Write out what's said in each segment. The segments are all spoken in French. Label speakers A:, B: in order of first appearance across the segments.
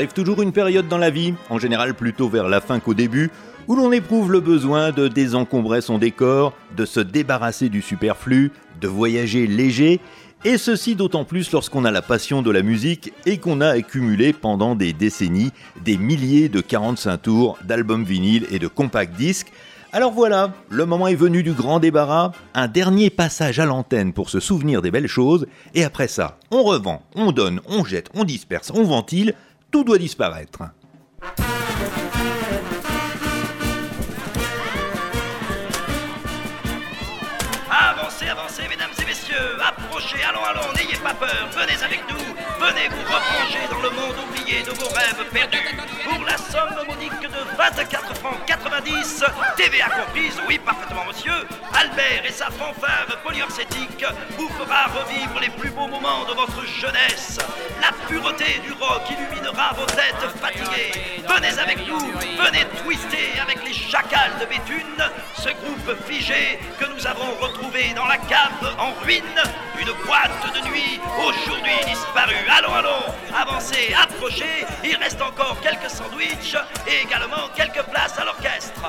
A: arrive toujours une période dans la vie, en général plutôt vers la fin qu'au début, où l'on éprouve le besoin de désencombrer son décor, de se débarrasser du superflu, de voyager léger, et ceci d'autant plus lorsqu'on a la passion de la musique et qu'on a accumulé pendant des décennies des milliers de 45 tours d'albums vinyles et de compact disques. Alors voilà, le moment est venu du grand débarras, un dernier passage à l'antenne pour se souvenir des belles choses, et après ça, on revend, on donne, on jette, on disperse, on ventile, tout doit disparaître.
B: Allons, allons, n'ayez pas peur, venez avec nous, venez vous replonger dans le monde oublié de vos rêves perdus. Pour la somme modique de 24 francs 90, TVA comprise, oui, parfaitement, monsieur, Albert et sa fanfare polyorcétique vous fera revivre les plus beaux moments de votre jeunesse. La pureté du rock illuminera vos têtes fatiguées. Venez avec nous, venez twister avec les chacals de Béthune, ce groupe figé que nous avons retrouvé dans la cave en ruine boîte de nuit aujourd'hui disparue. Allons, allons, avancez, approchez, il reste encore quelques sandwichs et également quelques places à l'orchestre.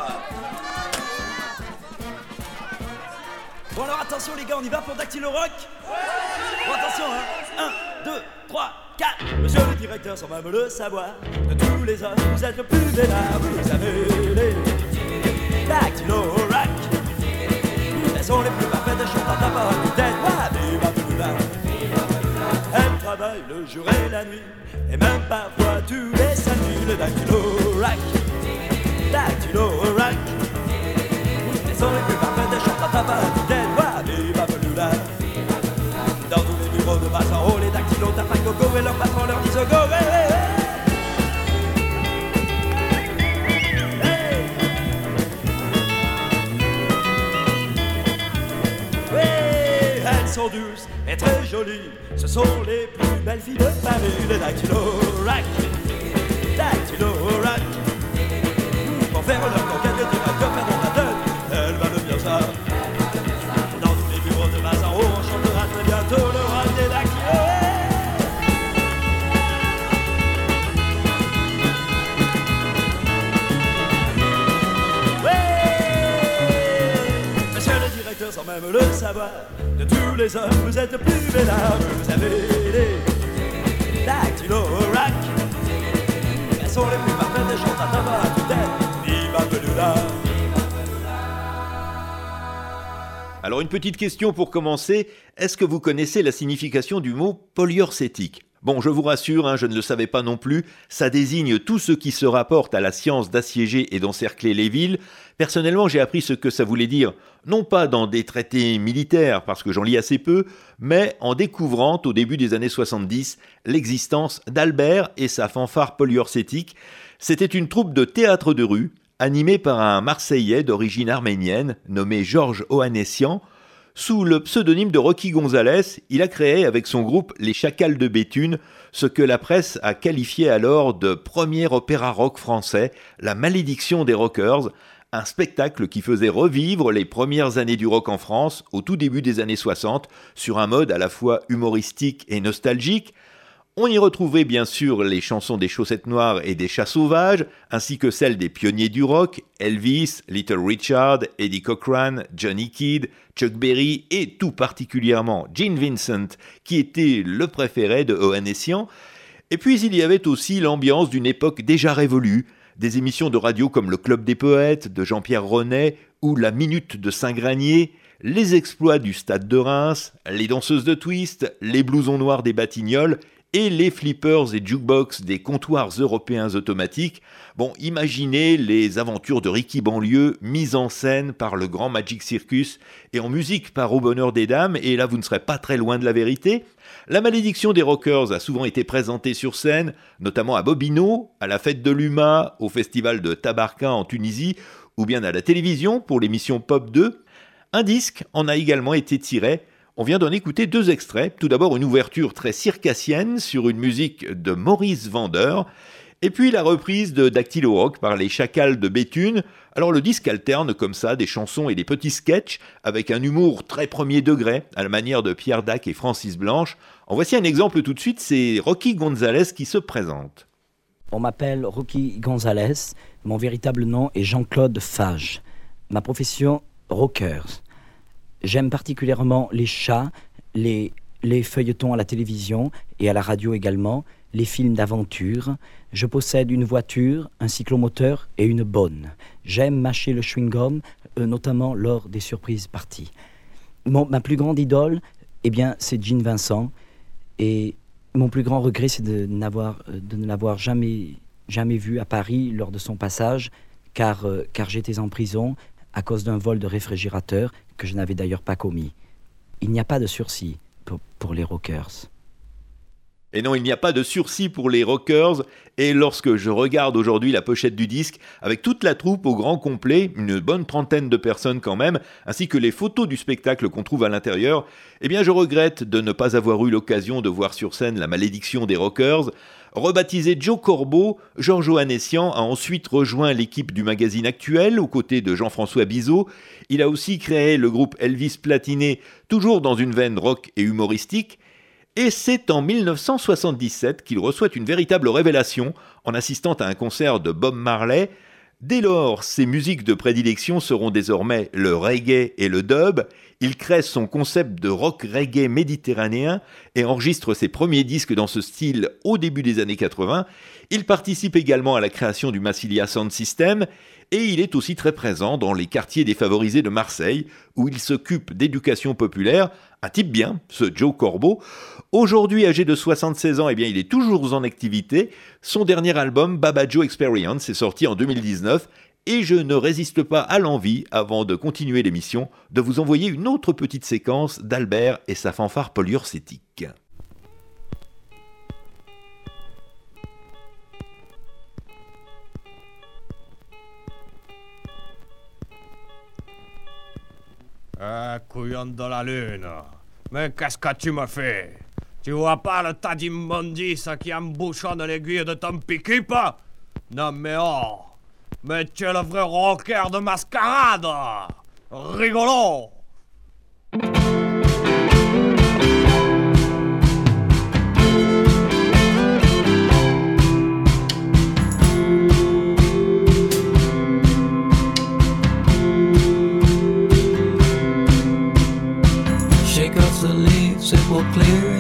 C: Bon alors attention les gars, on y va pour Dactylo Rock? Bon attention hein. 1, 2, 3, 4 Monsieur le directeur sans même le savoir De tous les hommes, vous êtes le plus vénard Vous avez les Dactylo Rock. Elles sont les plus parfaites à tête Travaillent le jour et la nuit. Et même parfois tous les samedis Le Dactylo Rock Dactylo Rock Elles sont les plus parfaites de chantant à part à tête Ah, viva viva Dans tous les bureaux de bas en haut Les dactylos tapent coco Et leur patron leur dit go sont douces et très jolies. Ce sont les plus belles filles de Paris. Les dactylo rack, dactylo rack. Pour faire leur conquête, vas te faire dans la tête. Elles valent bien ça. Dans tous les bureaux de haut, on chantera très bientôt le rap des. Ouais Monsieur le directeur, sans même le savoir,
A: Alors une petite question pour commencer, est-ce que vous connaissez la signification du mot polyurcétique Bon, je vous rassure, hein, je ne le savais pas non plus, ça désigne tout ce qui se rapporte à la science d'assiéger et d'encercler les villes. Personnellement, j'ai appris ce que ça voulait dire, non pas dans des traités militaires, parce que j'en lis assez peu, mais en découvrant au début des années 70 l'existence d'Albert et sa fanfare polyurcétique. C'était une troupe de théâtre de rue, animée par un Marseillais d'origine arménienne nommé Georges Ohanessian. Sous le pseudonyme de Rocky Gonzalez, il a créé avec son groupe Les Chacals de Béthune ce que la presse a qualifié alors de premier opéra rock français, La malédiction des rockers, un spectacle qui faisait revivre les premières années du rock en France au tout début des années 60 sur un mode à la fois humoristique et nostalgique. On y retrouvait bien sûr les chansons des chaussettes noires et des chats sauvages, ainsi que celles des pionniers du rock, Elvis, Little Richard, Eddie Cochran, Johnny Kidd, Chuck Berry et tout particulièrement Gene Vincent, qui était le préféré de Ohanessian. Et puis il y avait aussi l'ambiance d'une époque déjà révolue, des émissions de radio comme le Club des Poètes de Jean-Pierre Ronet ou La Minute de Saint-Granier, les exploits du Stade de Reims, les danseuses de twist, les blousons noirs des Batignolles et les flippers et jukebox des comptoirs européens automatiques. Bon, imaginez les aventures de Ricky Banlieue mises en scène par le grand Magic Circus et en musique par Au Bonheur des Dames, et là vous ne serez pas très loin de la vérité. La malédiction des rockers a souvent été présentée sur scène, notamment à Bobino, à la fête de l'UMA, au festival de Tabarka en Tunisie, ou bien à la télévision pour l'émission Pop 2. Un disque en a également été tiré on vient d'en écouter deux extraits. Tout d'abord une ouverture très circassienne sur une musique de Maurice Vendeur, et puis la reprise de Dactylo Rock par les Chacals de Béthune. Alors le disque alterne comme ça des chansons et des petits sketchs avec un humour très premier degré, à la manière de Pierre Dac et Francis Blanche. En voici un exemple tout de suite, c'est Rocky Gonzalez qui se présente.
D: On m'appelle Rocky Gonzalez. Mon véritable nom est Jean-Claude Fage. Ma profession, rockers. J'aime particulièrement les chats, les feuilletons à la télévision et à la radio également, les films d'aventure. Je possède une voiture, un cyclomoteur et une bonne. J'aime mâcher le chewing-gum, euh, notamment lors des surprises parties. ma plus grande idole, eh bien, c'est Jean Vincent. Et mon plus grand regret, c'est de, euh, de ne l'avoir jamais, jamais vu à Paris lors de son passage, car, euh, car j'étais en prison à cause d'un vol de réfrigérateur que je n'avais d'ailleurs pas commis. Il n'y a pas de sursis pour, pour les rockers.
A: Et non, il n'y a pas de sursis pour les rockers. Et lorsque je regarde aujourd'hui la pochette du disque, avec toute la troupe au grand complet, une bonne trentaine de personnes quand même, ainsi que les photos du spectacle qu'on trouve à l'intérieur, eh bien je regrette de ne pas avoir eu l'occasion de voir sur scène la malédiction des rockers. Rebaptisé Joe Corbeau, Jean Joannessian a ensuite rejoint l'équipe du magazine actuel aux côtés de Jean-François Bizot. Il a aussi créé le groupe Elvis Platiné, toujours dans une veine rock et humoristique. Et c'est en 1977 qu'il reçoit une véritable révélation en assistant à un concert de Bob Marley. Dès lors, ses musiques de prédilection seront désormais le reggae et le dub. Il crée son concept de rock reggae méditerranéen et enregistre ses premiers disques dans ce style au début des années 80. Il participe également à la création du Massilia Sound System et il est aussi très présent dans les quartiers défavorisés de Marseille, où il s'occupe d'éducation populaire, un type bien, ce Joe Corbeau. Aujourd'hui âgé de 76 ans, eh bien, il est toujours en activité. Son dernier album, Baba Joe Experience, est sorti en 2019 et je ne résiste pas à l'envie, avant de continuer l'émission, de vous envoyer une autre petite séquence d'Albert et sa fanfare polyurcétique.
E: Ah, couillon de la lune. Mais qu'est-ce que tu me fais Tu vois pas le tas d'immondices qui embouchonne l'aiguille de ton piquip? Non mais oh Mais tu es le vrai rocker de mascarade. Rigolo
F: clear.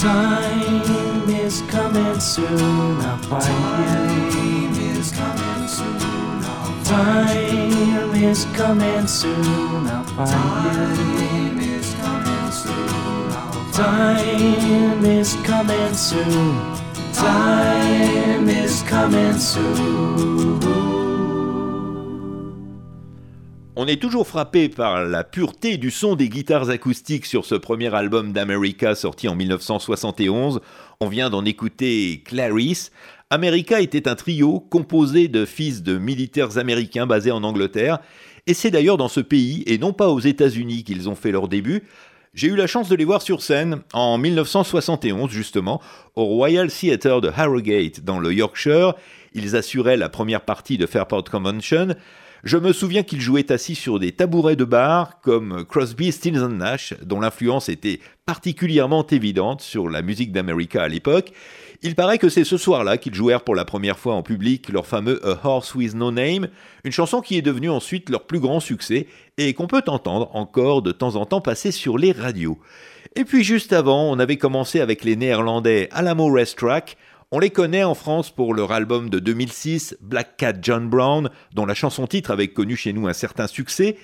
F: Time is coming soon, I'll find you. Time is coming soon, I'll find Time is coming soon, I'll find you. Time is coming soon. Time is coming soon.
A: On est toujours frappé par la pureté du son des guitares acoustiques sur ce premier album d'America sorti en 1971. On vient d'en écouter Clarice. America était un trio composé de fils de militaires américains basés en Angleterre. Et c'est d'ailleurs dans ce pays, et non pas aux États-Unis, qu'ils ont fait leur début. J'ai eu la chance de les voir sur scène en 1971, justement, au Royal Theatre de Harrogate, dans le Yorkshire. Ils assuraient la première partie de Fairport Convention. Je me souviens qu'ils jouaient assis sur des tabourets de bar comme Crosby, Stills Nash, dont l'influence était particulièrement évidente sur la musique d'America à l'époque. Il paraît que c'est ce soir-là qu'ils jouèrent pour la première fois en public leur fameux A Horse with No Name, une chanson qui est devenue ensuite leur plus grand succès et qu'on peut entendre encore de temps en temps passer sur les radios. Et puis juste avant, on avait commencé avec les néerlandais Alamo Racetrack, on les connaît en France pour leur album de 2006, Black Cat John Brown, dont la chanson-titre avait connu chez nous un certain succès.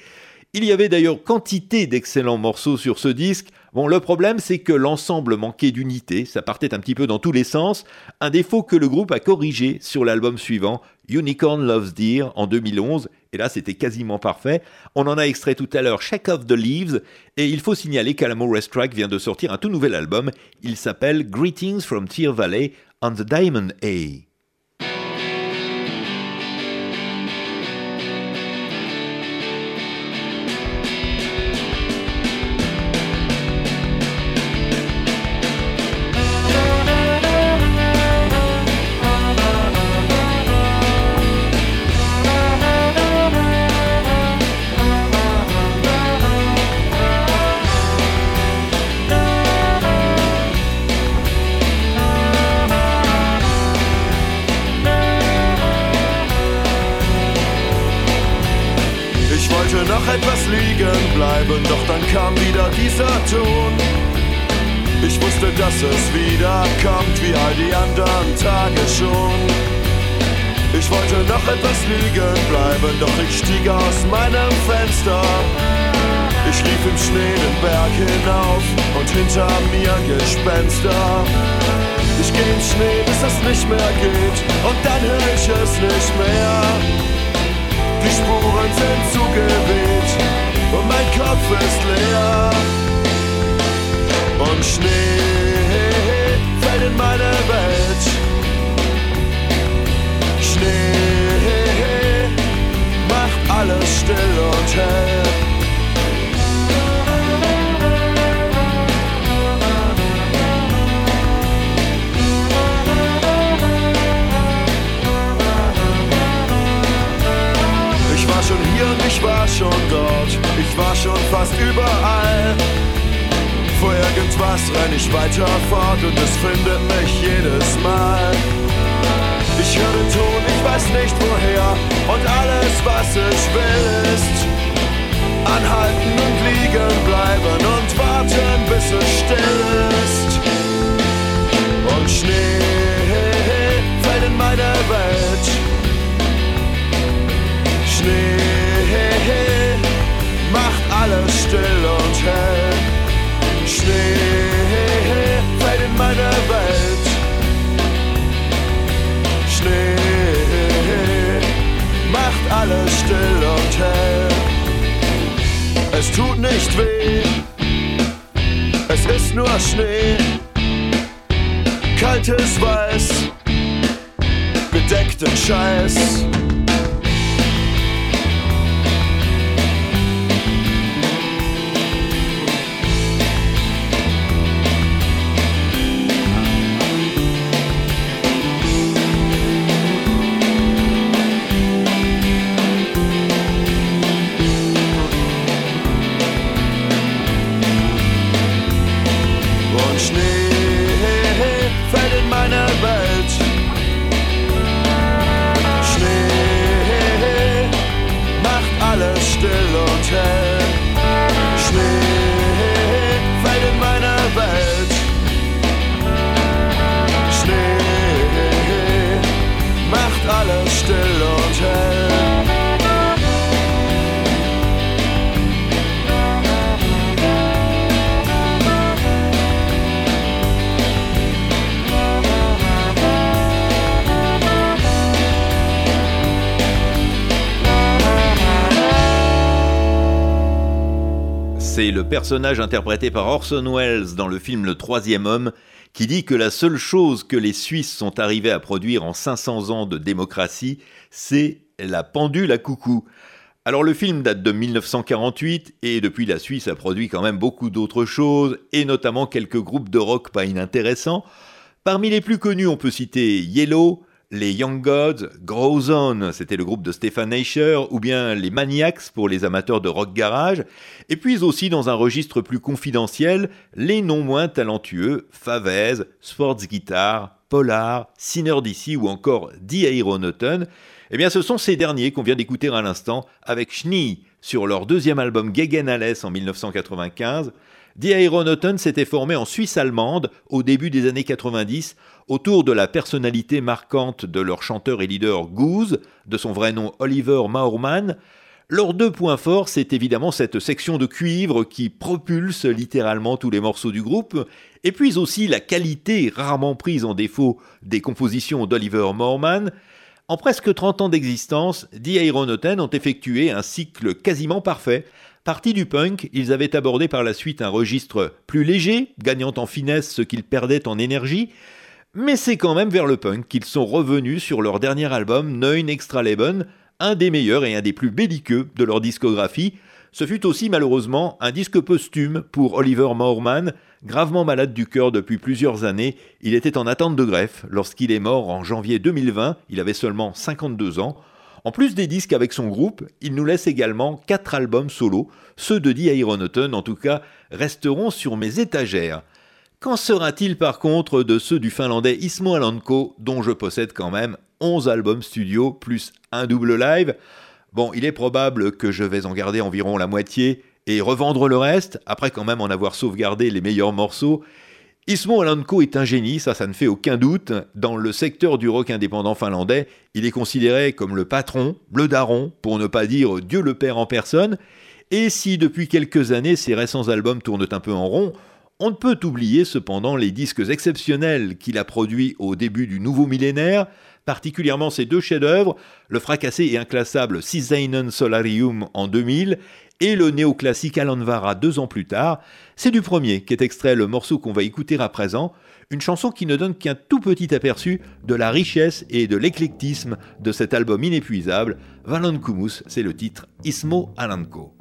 A: Il y avait d'ailleurs quantité d'excellents morceaux sur ce disque. Bon, le problème, c'est que l'ensemble manquait d'unité, ça partait un petit peu dans tous les sens, un défaut que le groupe a corrigé sur l'album suivant, Unicorn Loves Deer, en 2011, et là c'était quasiment parfait. On en a extrait tout à l'heure Shake Off the Leaves, et il faut signaler qu'Alamo Racetrack vient de sortir un tout nouvel album, il s'appelle Greetings from Tear Valley on the Diamond A.
G: hinter mir Gespenster. Ich geh im Schnee, bis es nicht mehr geht und dann höre ich es nicht mehr. Die Spuren sind zugeweht und mein Kopf ist leer. Und Schnee fällt in meine Welt. Schnee macht alles still und hell. Dort. Ich war schon fast überall. Vor irgendwas renn ich weiter fort und es findet mich jedes Mal. Ich höre Ton, ich weiß nicht woher. Und alles, was ich will, ist anhalten und liegen bleiben und warten, bis es still ist. Und Schnee alles still und hell. Es tut nicht weh, es ist nur Schnee. Kaltes Weiß, bedeckten Scheiß.
A: Le personnage interprété par Orson Welles dans le film Le Troisième Homme qui dit que la seule chose que les Suisses sont arrivés à produire en 500 ans de démocratie, c'est la pendule à coucou. Alors le film date de 1948 et depuis la Suisse a produit quand même beaucoup d'autres choses et notamment quelques groupes de rock pas inintéressants. Parmi les plus connus, on peut citer Yellow, les Young Gods, Grow Zone, c'était le groupe de Stefan Eicher, ou bien les Maniacs pour les amateurs de rock garage, et puis aussi dans un registre plus confidentiel, les non moins talentueux Favez, Sports Guitar, Polar, Sinner DC ou encore The Aeronauton. Eh bien, ce sont ces derniers qu'on vient d'écouter à l'instant avec Schnee sur leur deuxième album Gegen Alles en 1995. The Aeronauton s'était formé en Suisse allemande au début des années 90 autour de la personnalité marquante de leur chanteur et leader Goose, de son vrai nom Oliver Maurman. Leurs deux points forts, c'est évidemment cette section de cuivre qui propulse littéralement tous les morceaux du groupe, et puis aussi la qualité rarement prise en défaut des compositions d'Oliver Moorman. En presque 30 ans d'existence, The Aeronauten ont effectué un cycle quasiment parfait. Partis du punk, ils avaient abordé par la suite un registre plus léger, gagnant en finesse ce qu'ils perdaient en énergie, mais c'est quand même vers le punk qu'ils sont revenus sur leur dernier album Neun Extra Leben, un des meilleurs et un des plus belliqueux de leur discographie. Ce fut aussi malheureusement un disque posthume pour Oliver Moorman, gravement malade du cœur depuis plusieurs années. Il était en attente de greffe lorsqu'il est mort en janvier 2020, il avait seulement 52 ans. En plus des disques avec son groupe, il nous laisse également quatre albums solo. Ceux de The Aeronauton, en tout cas, resteront sur mes étagères. Qu'en sera-t-il par contre de ceux du finlandais Ismo Alanko, dont je possède quand même 11 albums studio plus un double live? Bon, il est probable que je vais en garder environ la moitié et revendre le reste, après quand même en avoir sauvegardé les meilleurs morceaux. Ismo Alanko est un génie, ça ça ne fait aucun doute. Dans le secteur du rock indépendant finlandais, il est considéré comme le patron, le daron, pour ne pas dire Dieu le Père en personne. Et si depuis quelques années ses récents albums tournent un peu en rond, on ne peut oublier cependant les disques exceptionnels qu'il a produits au début du nouveau millénaire, particulièrement ses deux chefs-d'œuvre, le fracassé et inclassable Sisainen Solarium en 2000 et le néoclassique Alanvara deux ans plus tard. C'est du premier qu'est extrait le morceau qu'on va écouter à présent, une chanson qui ne donne qu'un tout petit aperçu de la richesse et de l'éclectisme de cet album inépuisable. Valankumus, c'est le titre Ismo Alanko.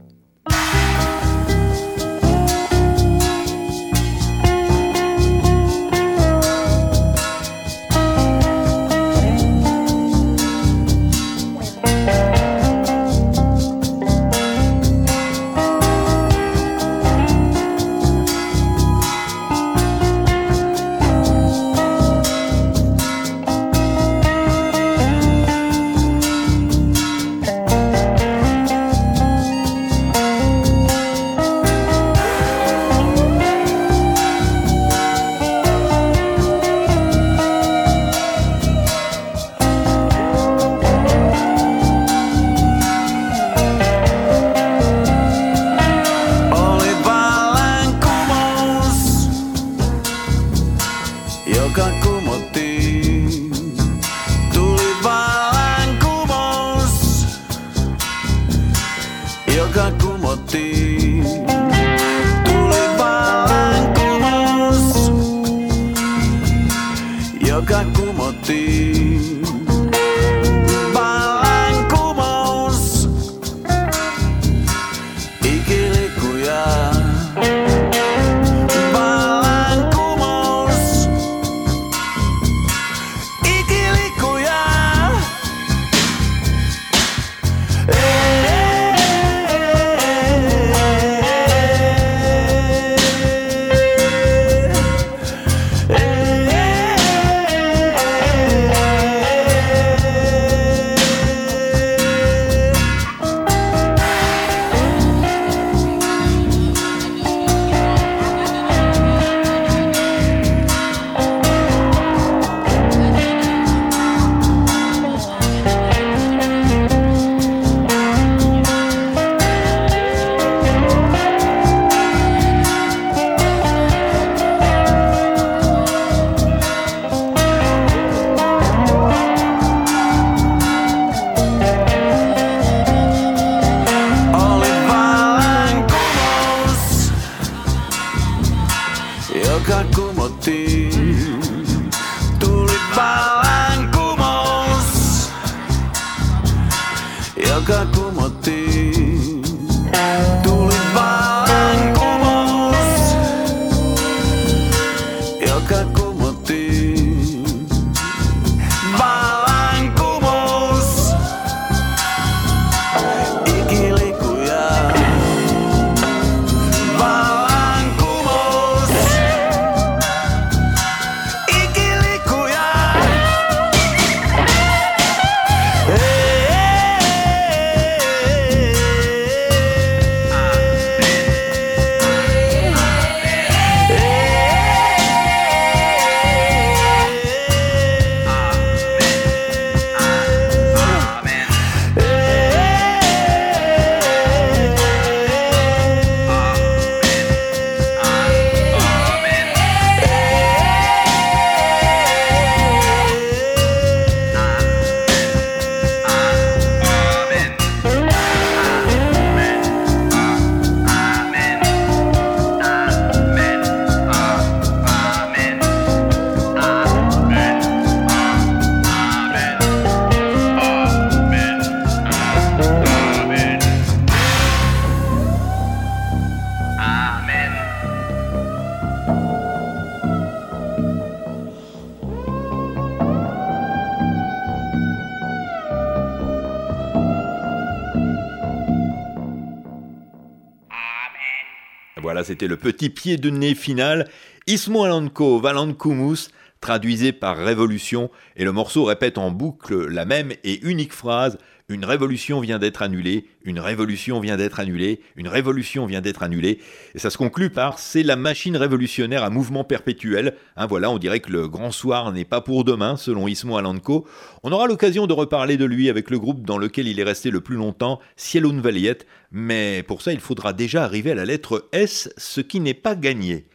A: C'était le petit pied de nez final. Ismo Alanko Valankumus, traduisé par révolution, et le morceau répète en boucle la même et unique phrase Une révolution vient d'être annulée, une révolution vient d'être annulée, une révolution vient d'être annulée. Et ça se conclut par C'est la machine révolutionnaire à mouvement perpétuel. Hein, voilà, on dirait que le grand soir n'est pas pour demain, selon Ismo Alanko. On aura l'occasion de reparler de lui avec le groupe dans lequel il est resté le plus longtemps, Cielun Valiet, mais pour ça il faudra déjà arriver à la lettre S, ce qui n'est pas gagné.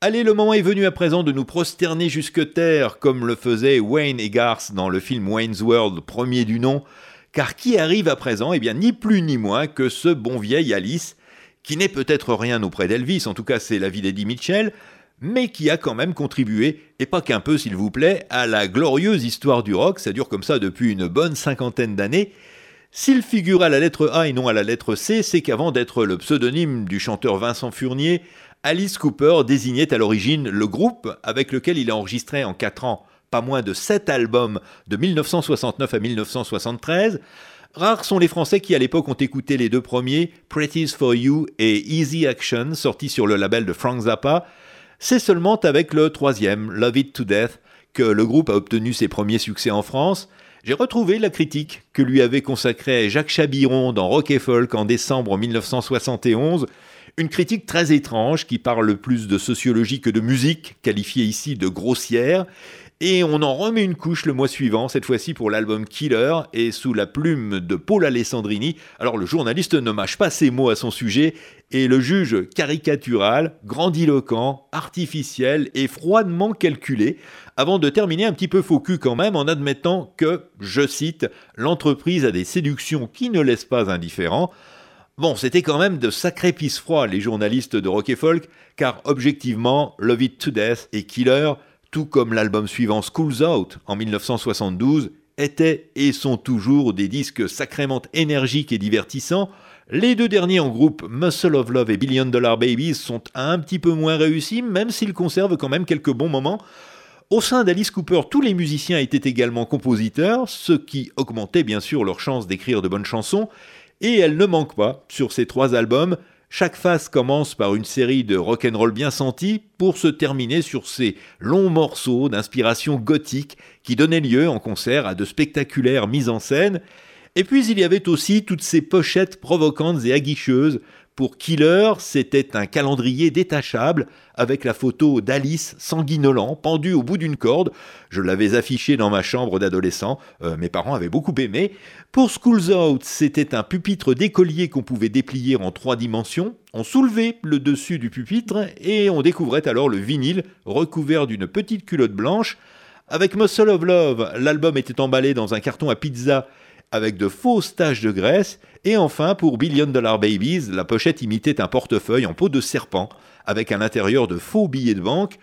A: Allez, le moment est venu à présent de nous prosterner jusque terre, comme le faisait Wayne Egarth dans le film Wayne's World, premier du nom, car qui arrive à présent Eh bien, ni plus ni moins que ce bon vieil Alice, qui n'est peut-être rien auprès d'Elvis, en tout cas c'est l'avis d'Eddie Mitchell, mais qui a quand même contribué, et pas qu'un peu s'il vous plaît, à la glorieuse histoire du rock, ça dure comme ça depuis une bonne cinquantaine d'années. S'il figure à la lettre A et non à la lettre C, c'est qu'avant d'être le pseudonyme du chanteur Vincent Furnier, Alice Cooper désignait à l'origine le groupe avec lequel il a enregistré en 4 ans pas moins de 7 albums de 1969 à 1973. Rares sont les Français qui à l'époque ont écouté les deux premiers, Pretty's for You et Easy Action, sortis sur le label de Frank Zappa. C'est seulement avec le troisième, Love It to Death, que le groupe a obtenu ses premiers succès en France. J'ai retrouvé la critique que lui avait consacrée Jacques Chabiron dans Rock et Folk en décembre 1971. Une critique très étrange qui parle plus de sociologie que de musique, qualifiée ici de grossière. Et on en remet une couche le mois suivant, cette fois-ci pour l'album Killer, et sous la plume de Paul Alessandrini. Alors le journaliste ne mâche pas ses mots à son sujet, et le juge caricatural, grandiloquent, artificiel et froidement calculé, avant de terminer un petit peu faux cul quand même en admettant que, je cite, l'entreprise a des séductions qui ne laissent pas indifférent. Bon, c'était quand même de sacrés pisse froids les journalistes de rock et folk, car objectivement, Love It to Death et Killer, tout comme l'album suivant Schools Out en 1972, étaient et sont toujours des disques sacrément énergiques et divertissants. Les deux derniers en groupe, Muscle of Love et Billion Dollar Babies, sont un petit peu moins réussis, même s'ils conservent quand même quelques bons moments. Au sein d'Alice Cooper, tous les musiciens étaient également compositeurs, ce qui augmentait bien sûr leur chance d'écrire de bonnes chansons, et elle ne manque pas sur ces trois albums. Chaque phase commence par une série de rock'n'roll bien sentis pour se terminer sur ces longs morceaux d'inspiration gothique qui donnaient lieu en concert à de spectaculaires mises en scène. Et puis il y avait aussi toutes ces pochettes provocantes et aguicheuses pour Killer, c'était un calendrier détachable avec la photo d'Alice sanguinolant pendue au bout d'une corde. Je l'avais affiché dans ma chambre d'adolescent, euh, mes parents avaient beaucoup aimé. Pour Schools Out, c'était un pupitre d'écolier qu'on pouvait déplier en trois dimensions. On soulevait le dessus du pupitre et on découvrait alors le vinyle recouvert d'une petite culotte blanche. Avec Muscle of Love, l'album était emballé dans un carton à pizza avec de fausses taches de graisse, et enfin pour Billion Dollar Babies, la pochette imitait un portefeuille en peau de serpent, avec à l'intérieur de faux billets de banque.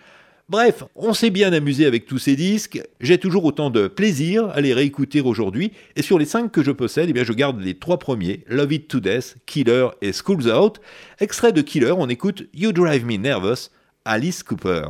A: Bref, on s'est bien amusé avec tous ces disques, j'ai toujours autant de plaisir à les réécouter aujourd'hui, et sur les cinq que je possède, eh bien je garde les trois premiers, Love It to Death, Killer et Schools Out. Extrait de Killer, on écoute You Drive Me Nervous, Alice Cooper.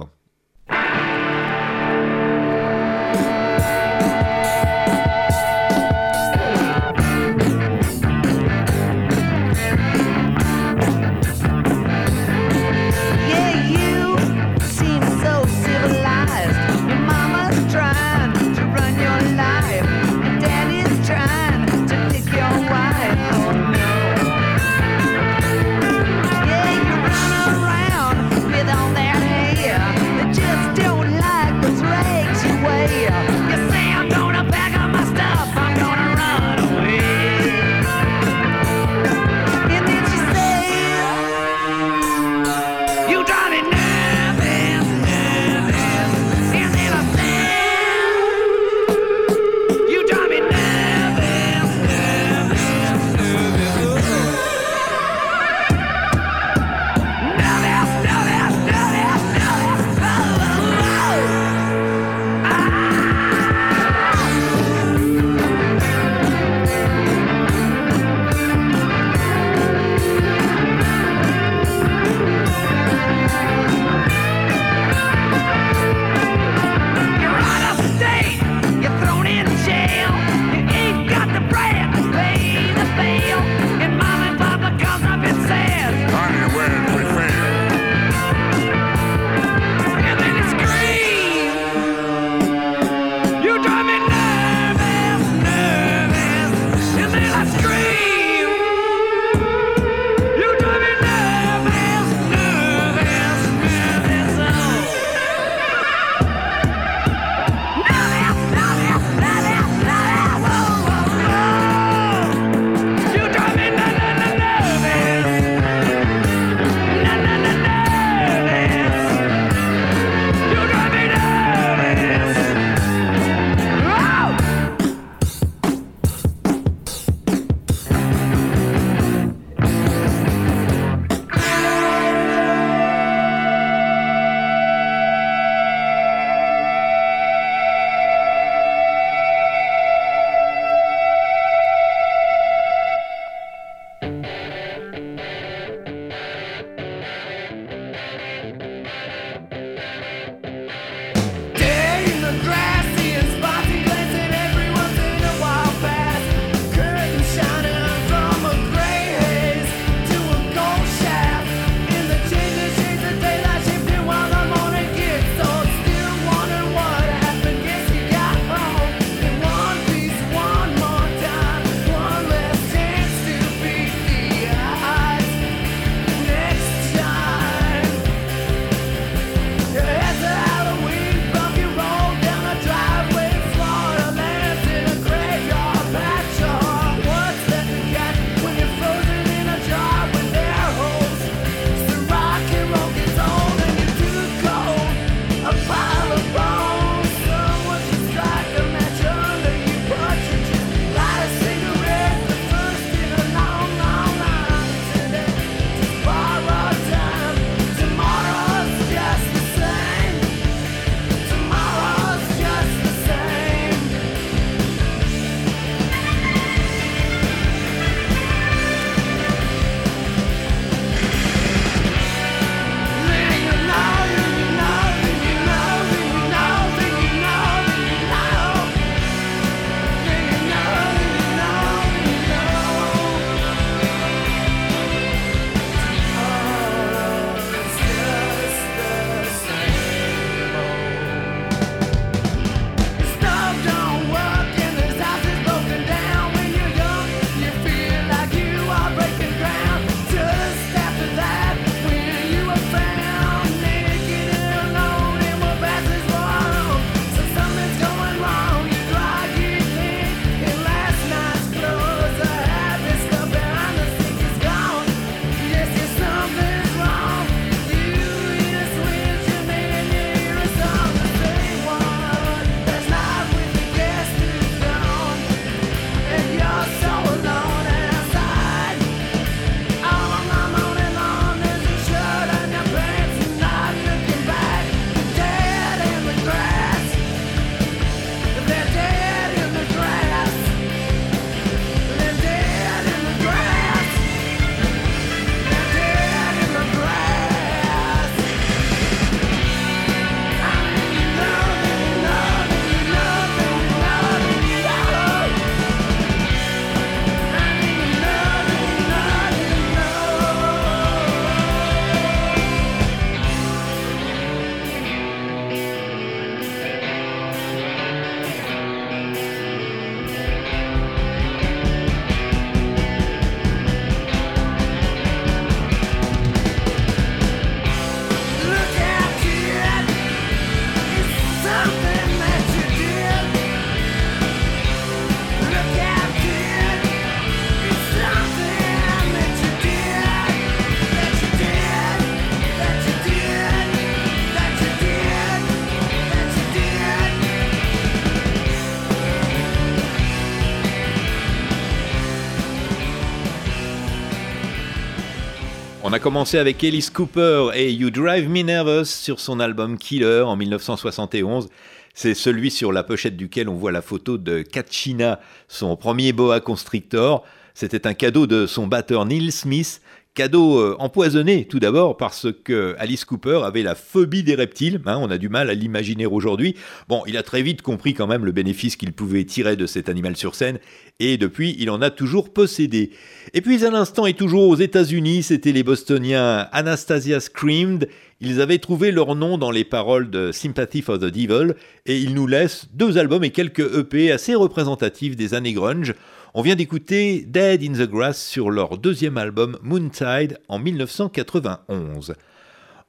A: A commencé avec Alice Cooper et You Drive Me Nervous sur son album Killer en 1971. C'est celui sur la pochette duquel on voit la photo de Kachina, son premier boa constrictor. C'était un cadeau de son batteur Neil Smith Cadeau euh, empoisonné tout d'abord parce que Alice Cooper avait la phobie des reptiles, hein, on a du mal à l'imaginer aujourd'hui. Bon, il a très vite compris quand même le bénéfice qu'il pouvait tirer de cet animal sur scène et depuis il en a toujours possédé. Et puis à l'instant et toujours aux États-Unis, c'était les Bostoniens Anastasia Screamed. Ils avaient trouvé leur nom dans les paroles de Sympathy for the Devil et ils nous laissent deux albums et quelques EP assez représentatifs des années grunge. On vient d'écouter Dead in the Grass sur leur deuxième album Moontide en 1991.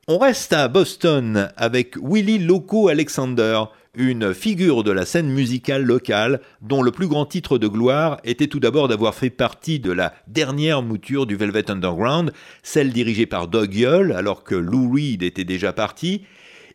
A: On reste à Boston avec Willie Loco Alexander, une figure de la scène musicale locale dont le plus grand titre de gloire était tout d'abord d'avoir fait partie de la dernière mouture du Velvet Underground, celle dirigée par Doug Yule alors que Lou Reed était déjà parti,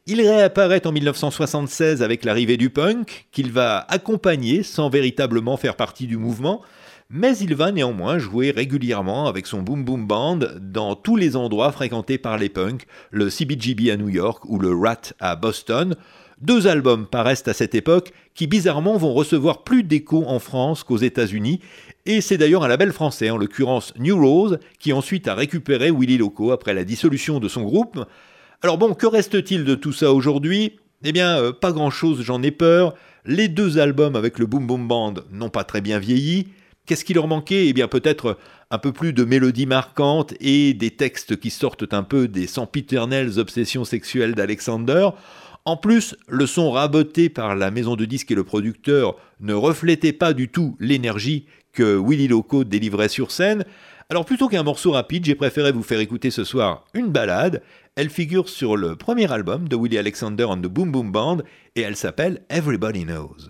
A: il réapparaît en 1976 avec l'arrivée du punk, qu'il va accompagner sans véritablement faire partie du mouvement, mais il va néanmoins jouer régulièrement avec son Boom Boom Band dans tous les endroits fréquentés par les punks, le CBGB à New York ou le Rat à Boston. Deux albums paraissent à cette époque qui bizarrement vont recevoir plus d'écho en France qu'aux États-Unis, et c'est d'ailleurs un label français, en l'occurrence New Rose, qui ensuite a récupéré Willy Loco après la dissolution de son groupe. Alors bon, que reste-t-il de tout ça aujourd'hui? Eh bien, euh, pas grand-chose, j'en ai peur. Les deux albums avec le Boom Boom Band n'ont pas très bien vieilli. Qu'est-ce qui leur manquait? Eh bien, peut-être un peu plus de mélodies marquantes et des textes qui sortent un peu des sempiternelles obsessions sexuelles d'Alexander. En plus, le son raboté par la maison de disques et le producteur ne reflétait pas du tout l'énergie que Willy Loco délivrait sur scène. Alors plutôt qu'un morceau rapide, j'ai préféré vous faire écouter ce soir une balade. Elle figure sur le premier album de Willie Alexander and the Boom Boom Band et elle s'appelle Everybody Knows.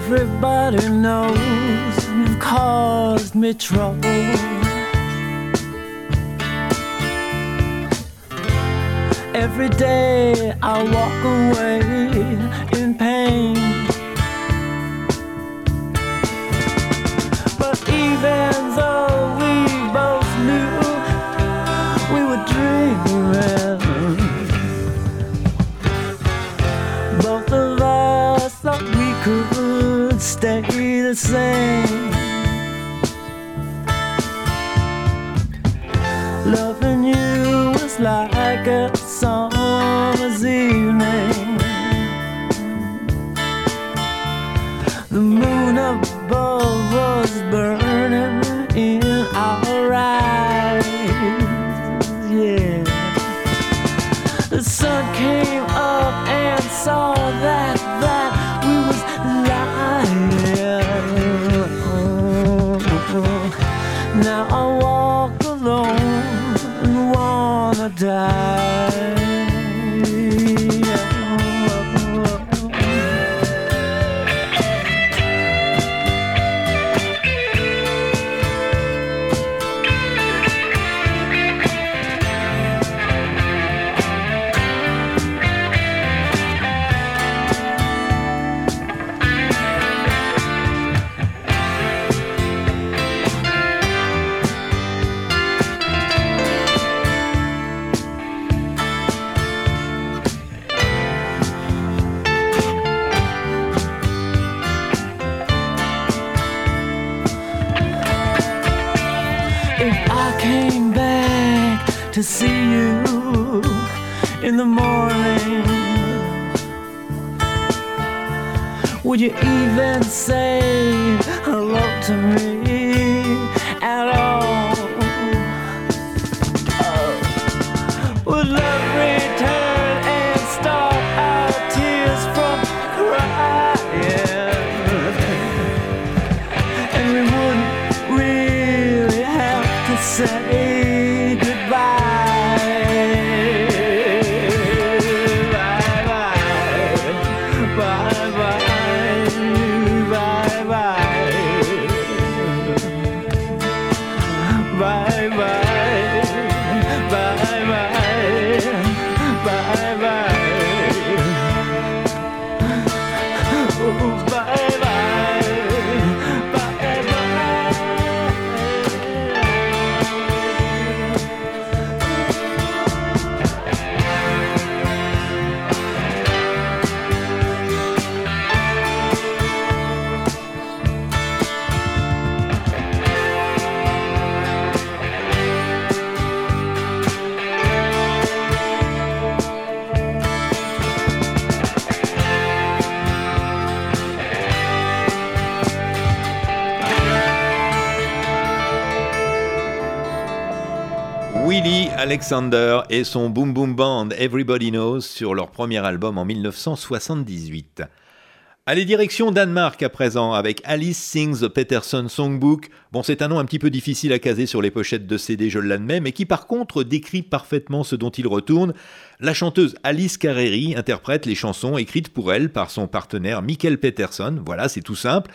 F: Everybody knows you've caused me trouble. Every day I walk away in pain. But even though the same. Loving you was like a came back to see you in the morning, would you even say hello to me at all? Oh. Would love return
A: Alexander et son Boom Boom Band Everybody Knows sur leur premier album en 1978. Allez, direction Danemark à présent avec Alice Sings Peterson Songbook. Bon, c'est un nom un petit peu difficile à caser sur les pochettes de CD, je l'admets, mais qui par contre décrit parfaitement ce dont il retourne. La chanteuse Alice Carreri interprète les chansons écrites pour elle par son partenaire Michael Peterson. Voilà, c'est tout simple.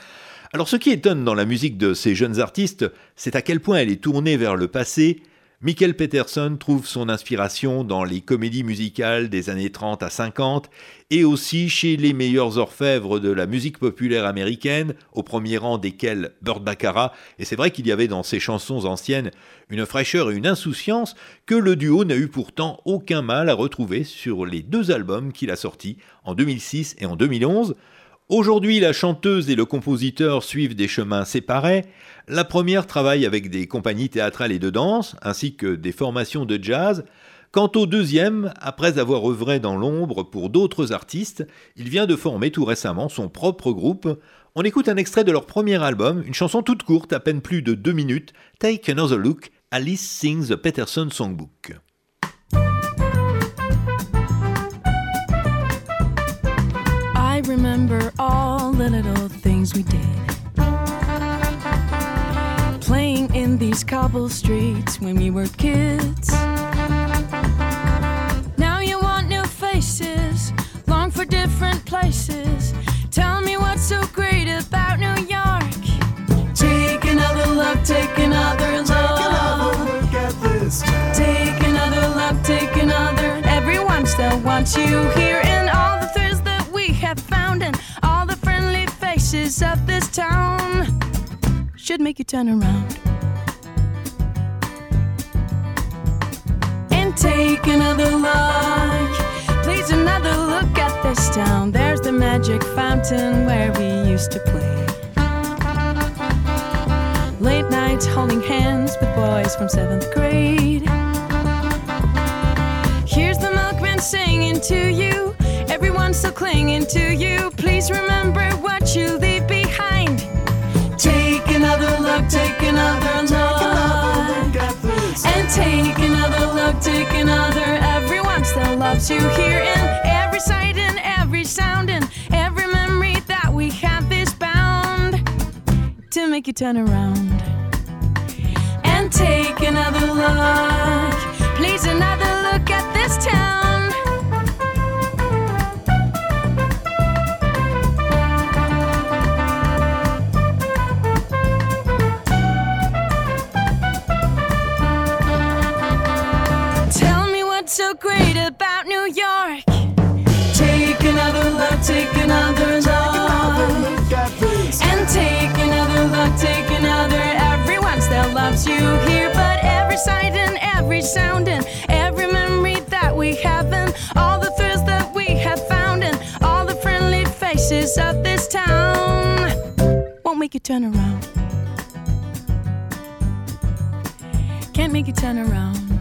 A: Alors ce qui étonne dans la musique de ces jeunes artistes, c'est à quel point elle est tournée vers le passé, Michael Peterson trouve son inspiration dans les comédies musicales des années 30 à 50 et aussi chez les meilleurs orfèvres de la musique populaire américaine, au premier rang desquels Burt Baccarat, et c'est vrai qu'il y avait dans ses chansons anciennes une fraîcheur et une insouciance que le duo n'a eu pourtant aucun mal à retrouver sur les deux albums qu'il a sortis en 2006 et en 2011. Aujourd'hui, la chanteuse et le compositeur suivent des chemins séparés. La première travaille avec des compagnies théâtrales et de danse, ainsi que des formations de jazz. Quant au deuxième, après avoir œuvré dans l'ombre pour d'autres artistes, il vient de former tout récemment son propre groupe. On écoute un extrait de leur premier album, une chanson toute courte, à peine plus de deux minutes, Take Another Look, Alice Sings the Peterson Songbook.
H: Remember all the little things we did. Playing in these cobble streets when we were kids. Now you want new faces, long for different places. Tell me what's so great about New York. Take another look, take another look. Take another look at this town. Take another look, take another. Everyone still wants you here, and have found, and all the friendly faces of this town should make you turn around. And take another look. Please, another look at this town. There's the magic fountain where we used to play. Late nights holding hands with boys from seventh grade. Here's the milkman singing to you. Everyone's still clinging to you. Please remember what you leave behind. Take another look, take another look. And take another look, take another. Everyone still loves you here in every sight and every sound and every memory that we have is bound to make you turn around and take another look. Please, another look at this town. You here, but every sight and every sound and every memory that we have, and all the thrills that we have found, and all the friendly faces of this town won't make you turn around. Can't make you turn around.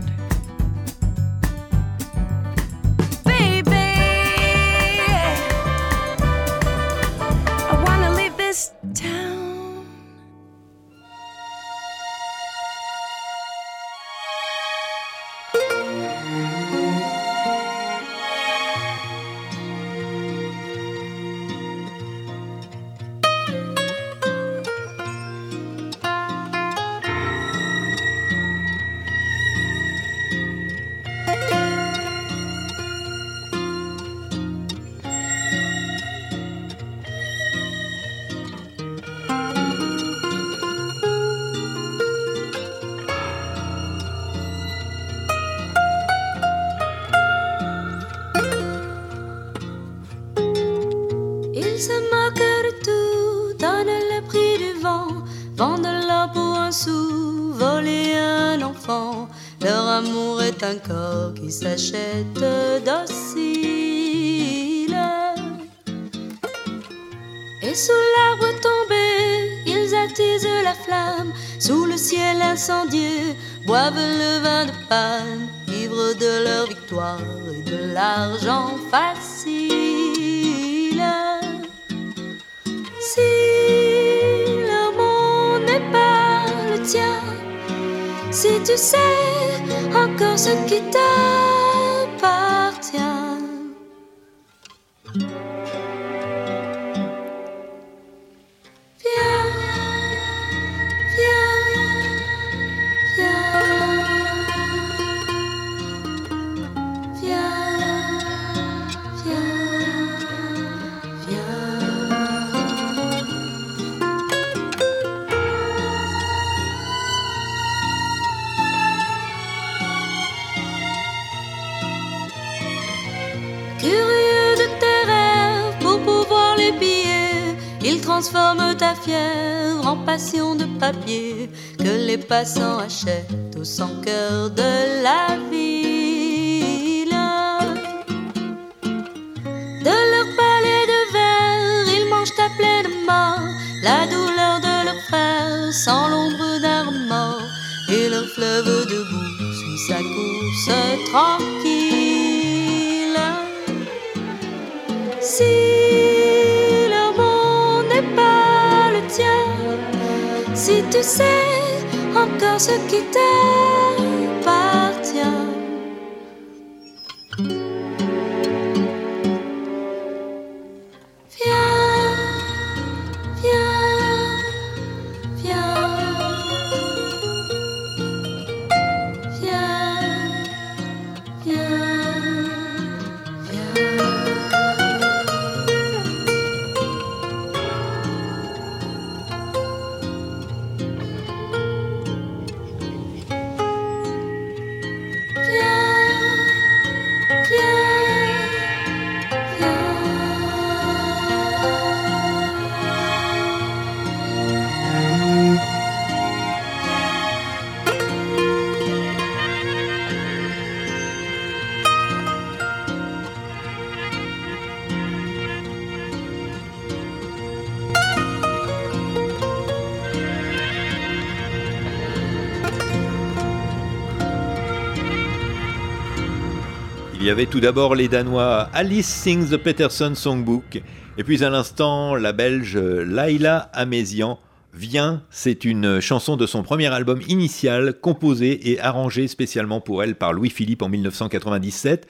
I: love a passants achètent au sans cœur de la ville. De leur palais de verre, ils mangent à pleine main la douleur de leurs frères sans l'ombre d'un remords et leur fleuve de boue suit sa course tranquille. Si le monde n'est pas le tien, si tu sais encore ce qui
A: tout d'abord les Danois Alice Sings the Peterson Songbook, et puis à l'instant la Belge Laila Amézian. Vient, c'est une chanson de son premier album initial, composée et arrangée spécialement pour elle par Louis-Philippe en 1997.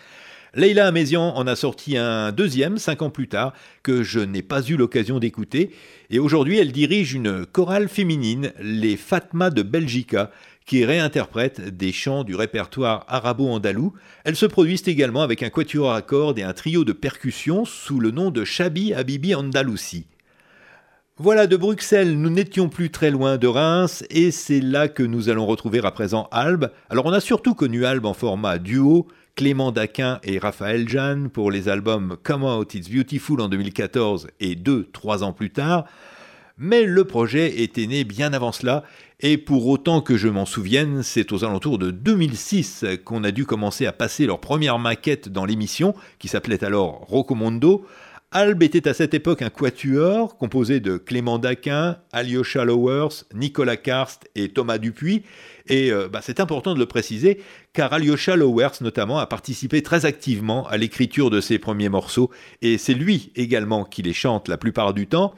A: Leila Amézian en a sorti un deuxième, cinq ans plus tard, que je n'ai pas eu l'occasion d'écouter, et aujourd'hui elle dirige une chorale féminine, les Fatma de Belgica, qui réinterprète des chants du répertoire arabo-andalou. Elles se produisent également avec un quatuor à cordes et un trio de percussions sous le nom de Shabi Habibi Andalousi. Voilà, de Bruxelles, nous n'étions plus très loin de Reims, et c'est là que nous allons retrouver à présent Albe. Alors on a surtout connu Albe en format duo, Clément Daquin et Raphaël Jeanne pour les albums Come Out It's Beautiful en 2014 et deux, trois ans plus tard. Mais le projet était né bien avant cela, et pour autant que je m'en souvienne, c'est aux alentours de 2006 qu'on a dû commencer à passer leur première maquette dans l'émission, qui s'appelait alors Roccomondo. Albe était à cette époque un quatuor composé de Clément Daquin, Alyosha Lowers, Nicolas Karst et Thomas Dupuis. Et euh, bah, c'est important de le préciser, car Alyosha Lowers notamment a participé très activement à l'écriture de ses premiers morceaux, et c'est lui également qui les chante la plupart du temps.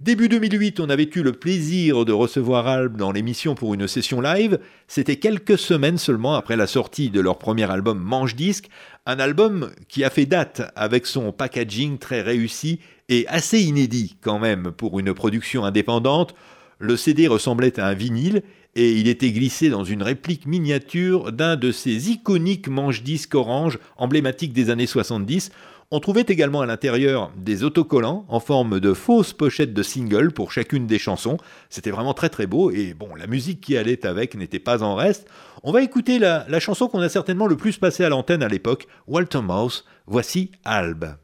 A: Début 2008, on avait eu le plaisir de recevoir Albe dans l'émission pour une session live. C'était quelques semaines seulement après la sortie de leur premier album Manche Disque, un album qui a fait date avec son packaging très réussi et assez inédit quand même pour une production indépendante. Le CD ressemblait à un vinyle et il était glissé dans une réplique miniature d'un de ces iconiques manche-disques orange emblématiques des années 70. On trouvait également à l'intérieur des autocollants en forme de fausses pochettes de singles pour chacune des chansons. C'était vraiment très très beau et bon, la musique qui allait avec n'était pas en reste. On va écouter la, chanson qu'on a certainement le plus passée à l'antenne à l'époque, Walter Mouse. Voici Albe.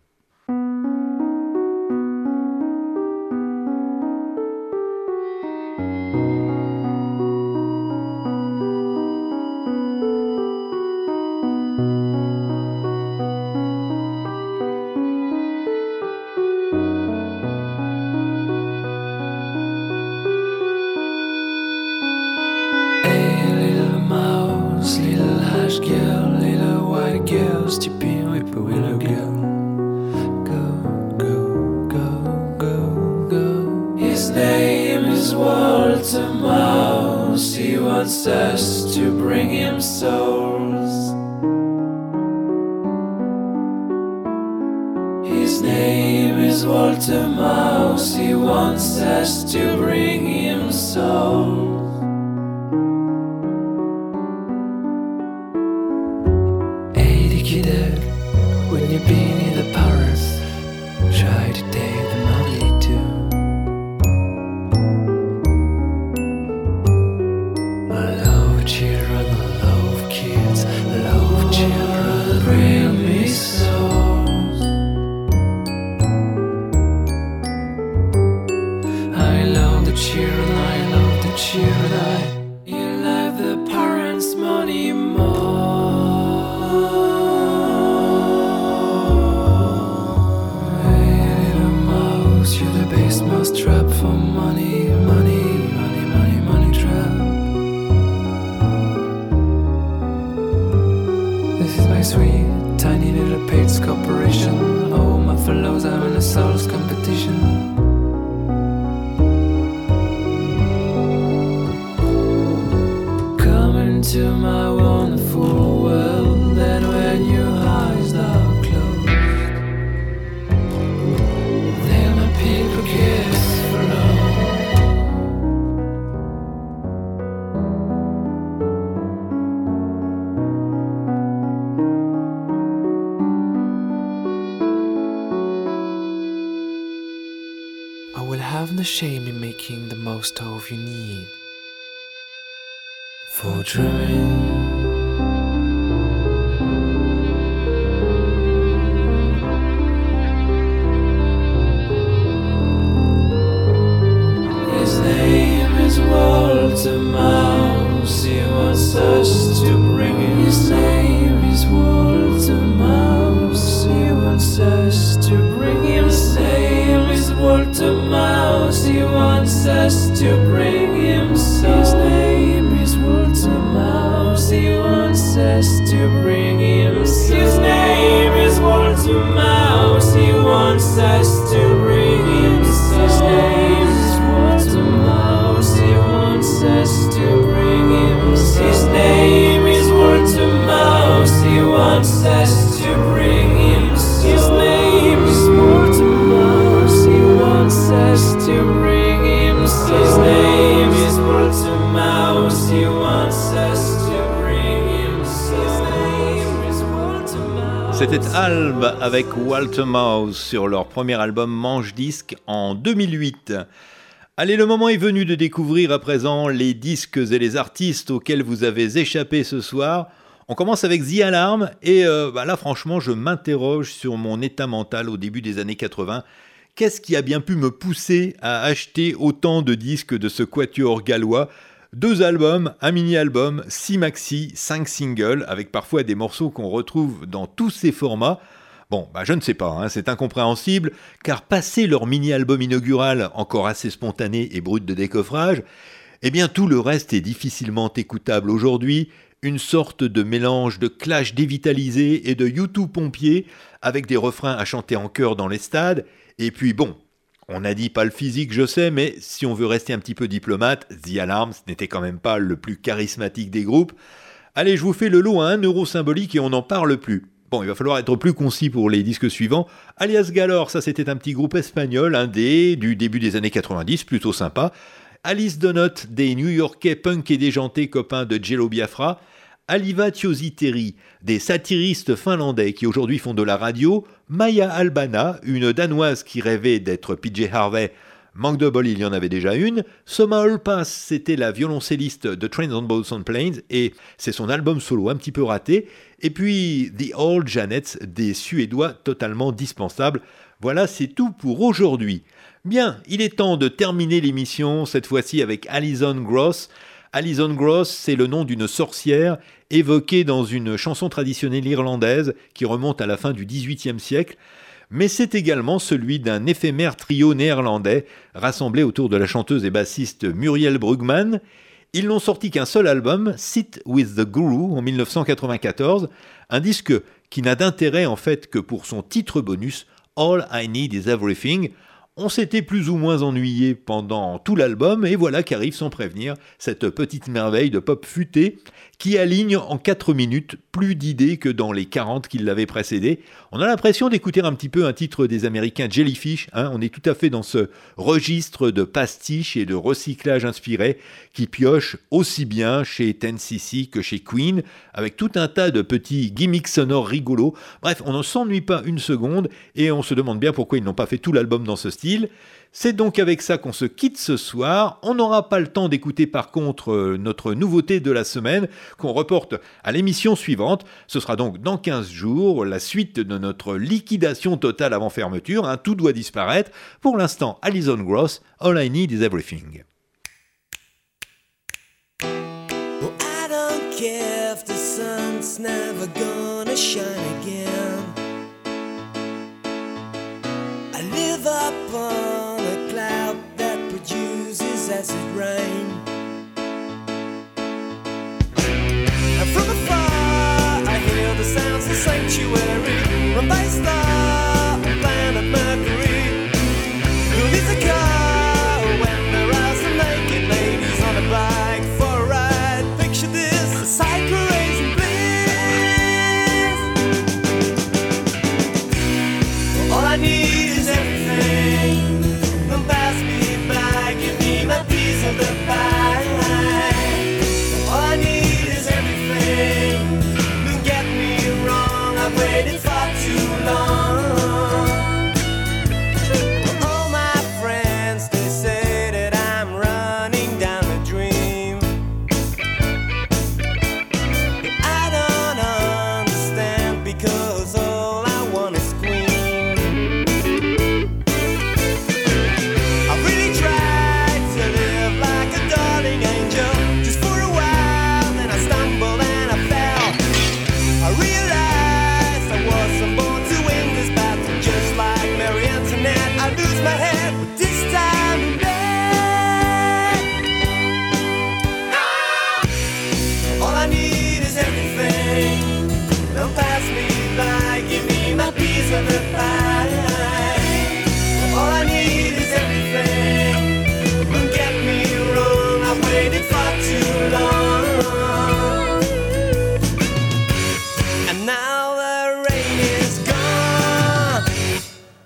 J: Us to bring him souls. His name is Walter Mouse, he wants us to bring no shame in making the most of your need for dreaming. His name is Walter Mouse. He wants us to bring. His name us to bring him. His name is Walter. He wants us to bring him. His name is Walter. He wants us to bring him. His name is Walter. He wants us
A: C'était Alb avec Walter Mouse sur leur premier album Manche Disque en 2008. Allez, le moment est venu de découvrir à présent les disques et les artistes auxquels vous avez échappé ce soir. On commence avec The Alarm et euh, bah là franchement je m'interroge sur mon état mental au début des années 80. Qu'est-ce qui a bien pu me pousser à acheter autant de disques de ce quatuor gallois? Deux albums, un mini-album, six maxi, cinq singles, avec parfois des morceaux qu'on retrouve dans tous ces formats. Bon, bah je ne sais pas, hein, c'est incompréhensible, car passé leur mini-album inaugural, encore assez spontané et brut de décoffrage, eh bien tout le reste est difficilement écoutable aujourd'hui, une sorte de mélange de clash dévitalisé et de YouTube pompier, avec des refrains à chanter en chœur dans les stades, et puis bon, on a dit pas le physique, je sais, mais si on veut rester un petit peu diplomate, The Alarm, ce n'était quand même pas le plus charismatique des groupes. Allez, je vous fais le lot à 1 euro symbolique et on n'en parle plus. Bon, il va falloir être plus concis pour les disques suivants. Alias Galore, ça c'était un petit groupe espagnol, indé, du début des années 90, plutôt sympa. Alice Donut, des New-Yorkais punk et déjantés copains de Jello Biafra. Aliva Tiositeri, des satiristes finlandais qui aujourd'hui font de la radio. Maya Albana, une danoise qui rêvait d'être PJ Harvey. Manque de bol, il y en avait déjà une. Soma Olpas, c'était la violoncelliste de Trains on Boats on Planes, et c'est son album solo un petit peu raté. Et puis The Old Janets, des Suédois totalement dispensables. Voilà, c'est tout pour aujourd'hui. Bien, il est temps de terminer l'émission, cette fois-ci avec Alison Gross. Alison Gross, c'est le nom d'une sorcière évoquée dans une chanson traditionnelle irlandaise qui remonte à la fin du XVIIIe siècle, mais c'est également celui d'un éphémère trio néerlandais rassemblé autour de la chanteuse et bassiste Muriel Brugman. Ils n'ont sorti qu'un seul album, Sit with the Guru, en 1994, un disque qui n'a d'intérêt en fait que pour son titre bonus, All I Need Is Everything. On s'était plus ou moins ennuyé pendant tout l'album et voilà qu'arrive sans prévenir cette petite merveille de pop futé qui aligne en 4 minutes plus d'idées que dans les 40 qui l'avaient précédé. On a l'impression d'écouter un petit peu un titre des Américains Jellyfish, hein. on est tout à fait dans ce registre de pastiche et de recyclage inspiré qui pioche aussi bien chez 10cc que chez Queen, avec tout un tas de petits gimmicks sonores rigolos. Bref, on ne s'ennuie pas une seconde et on se demande bien pourquoi ils n'ont pas fait tout l'album dans ce style. C'est donc avec ça qu'on se quitte ce soir. On n'aura pas le temps d'écouter par contre euh, notre nouveauté de la semaine qu'on reporte à l'émission suivante. Ce sera donc dans 15 jours, la suite de notre liquidation totale avant fermeture. hein. tout doit disparaître. Pour l'instant, Alison Gross, All I Need Is Everything.
K: Produces acid rain. And from afar, I hear the sounds of sanctuary run by star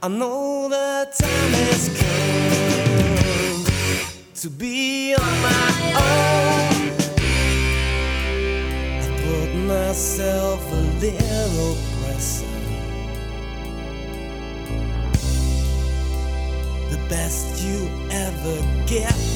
K: I know the time has come to be on my own. I put myself a little present. The best you ever get.